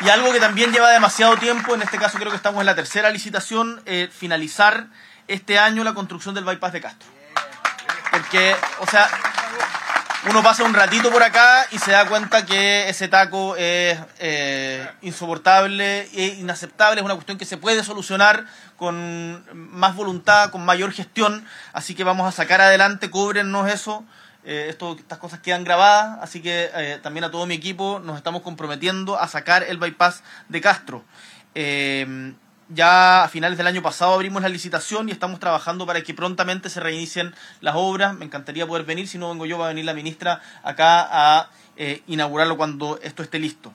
Y algo que también lleva demasiado tiempo, en este caso creo que estamos en la tercera licitación, eh, finalizar este año la construcción del bypass de Castro. Porque, o sea, uno pasa un ratito por acá y se da cuenta que ese taco es eh, insoportable e inaceptable, es una cuestión que se puede solucionar con más voluntad, con mayor gestión, así que vamos a sacar adelante, cóbrennos eso. Eh, esto, estas cosas quedan grabadas, así que eh, también a todo mi equipo nos estamos comprometiendo a sacar el bypass de Castro. Eh, ya a finales del año pasado abrimos la licitación y estamos trabajando para que prontamente se reinicien las obras. Me encantaría poder venir, si no vengo yo va a venir la ministra acá a inaugurarlo cuando esto esté listo.